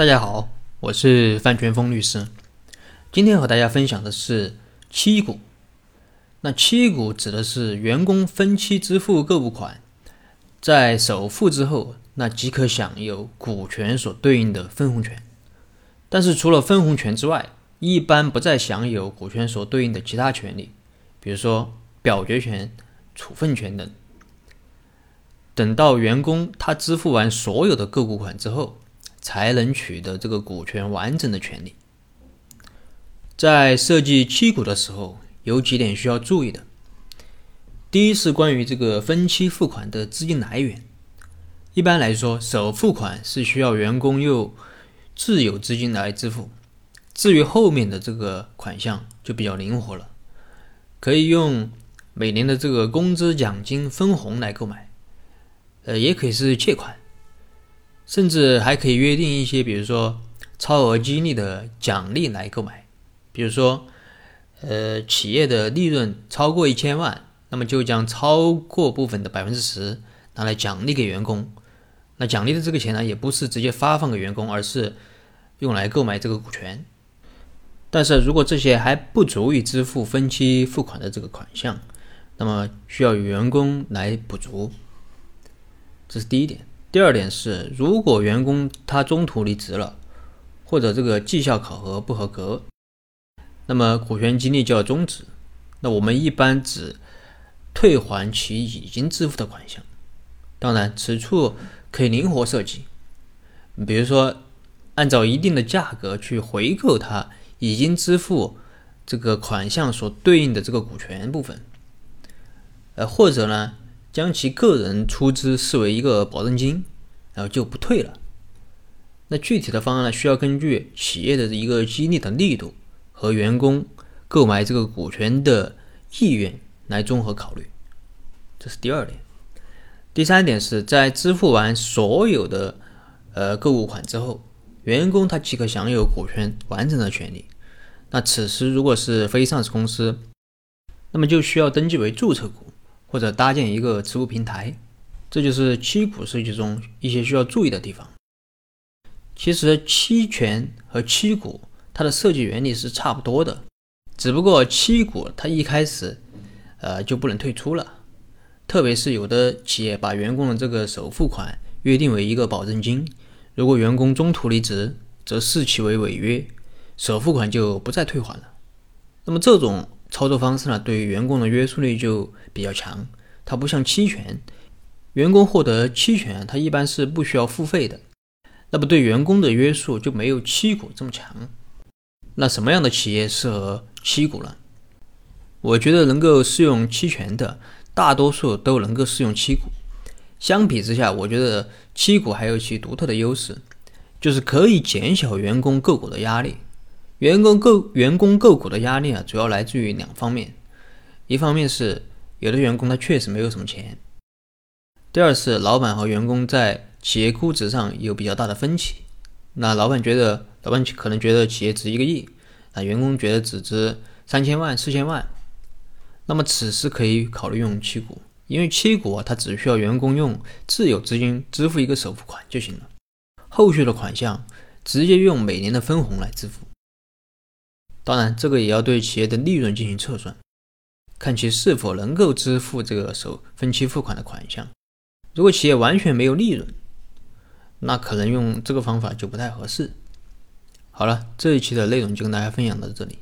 大家好，我是范全峰律师。今天和大家分享的是期股。那期股指的是员工分期支付购物款，在首付之后，那即可享有股权所对应的分红权。但是除了分红权之外，一般不再享有股权所对应的其他权利，比如说表决权、处分权等。等到员工他支付完所有的购股款之后，才能取得这个股权完整的权利。在设计期股的时候，有几点需要注意的。第一是关于这个分期付款的资金来源。一般来说，首付款是需要员工用自有资金来支付，至于后面的这个款项就比较灵活了，可以用每年的这个工资、奖金、分红来购买，呃，也可以是借款。甚至还可以约定一些，比如说超额激励的奖励来购买，比如说，呃，企业的利润超过一千万，那么就将超过部分的百分之十拿来奖励给员工。那奖励的这个钱呢，也不是直接发放给员工，而是用来购买这个股权。但是如果这些还不足以支付分期付款的这个款项，那么需要员工来补足。这是第一点。第二点是，如果员工他中途离职了，或者这个绩效考核不合格，那么股权激励就要终止。那我们一般只退还其已经支付的款项。当然，此处可以灵活设计，比如说按照一定的价格去回购他已经支付这个款项所对应的这个股权部分，呃，或者呢？将其个人出资视为一个保证金，然后就不退了。那具体的方案呢，需要根据企业的一个激励的力度和员工购买这个股权的意愿来综合考虑。这是第二点。第三点是在支付完所有的呃购物款之后，员工他即可享有股权完整的权利。那此时如果是非上市公司，那么就需要登记为注册股。或者搭建一个持股平台，这就是期股设计中一些需要注意的地方。其实期权和期股它的设计原理是差不多的，只不过期股它一开始呃就不能退出了，特别是有的企业把员工的这个首付款约定为一个保证金，如果员工中途离职，则视其为违约，首付款就不再退还了。那么这种。操作方式呢，对于员工的约束力就比较强。它不像期权，员工获得期权，它一般是不需要付费的。那么对员工的约束就没有期股这么强。那什么样的企业适合期股呢？我觉得能够适用期权的，大多数都能够适用期股。相比之下，我觉得期股还有其独特的优势，就是可以减小员工购股的压力。员工购员工购股的压力啊，主要来自于两方面，一方面是有的员工他确实没有什么钱，第二是老板和员工在企业估值上有比较大的分歧。那老板觉得，老板可能觉得企业值一个亿，啊，员工觉得只值三千万、四千万，那么此时可以考虑用期股，因为期股啊，它只需要员工用自有资金支付一个首付款就行了，后续的款项直接用每年的分红来支付。当然，这个也要对企业的利润进行测算，看其是否能够支付这个首分期付款的款项。如果企业完全没有利润，那可能用这个方法就不太合适。好了，这一期的内容就跟大家分享到这里。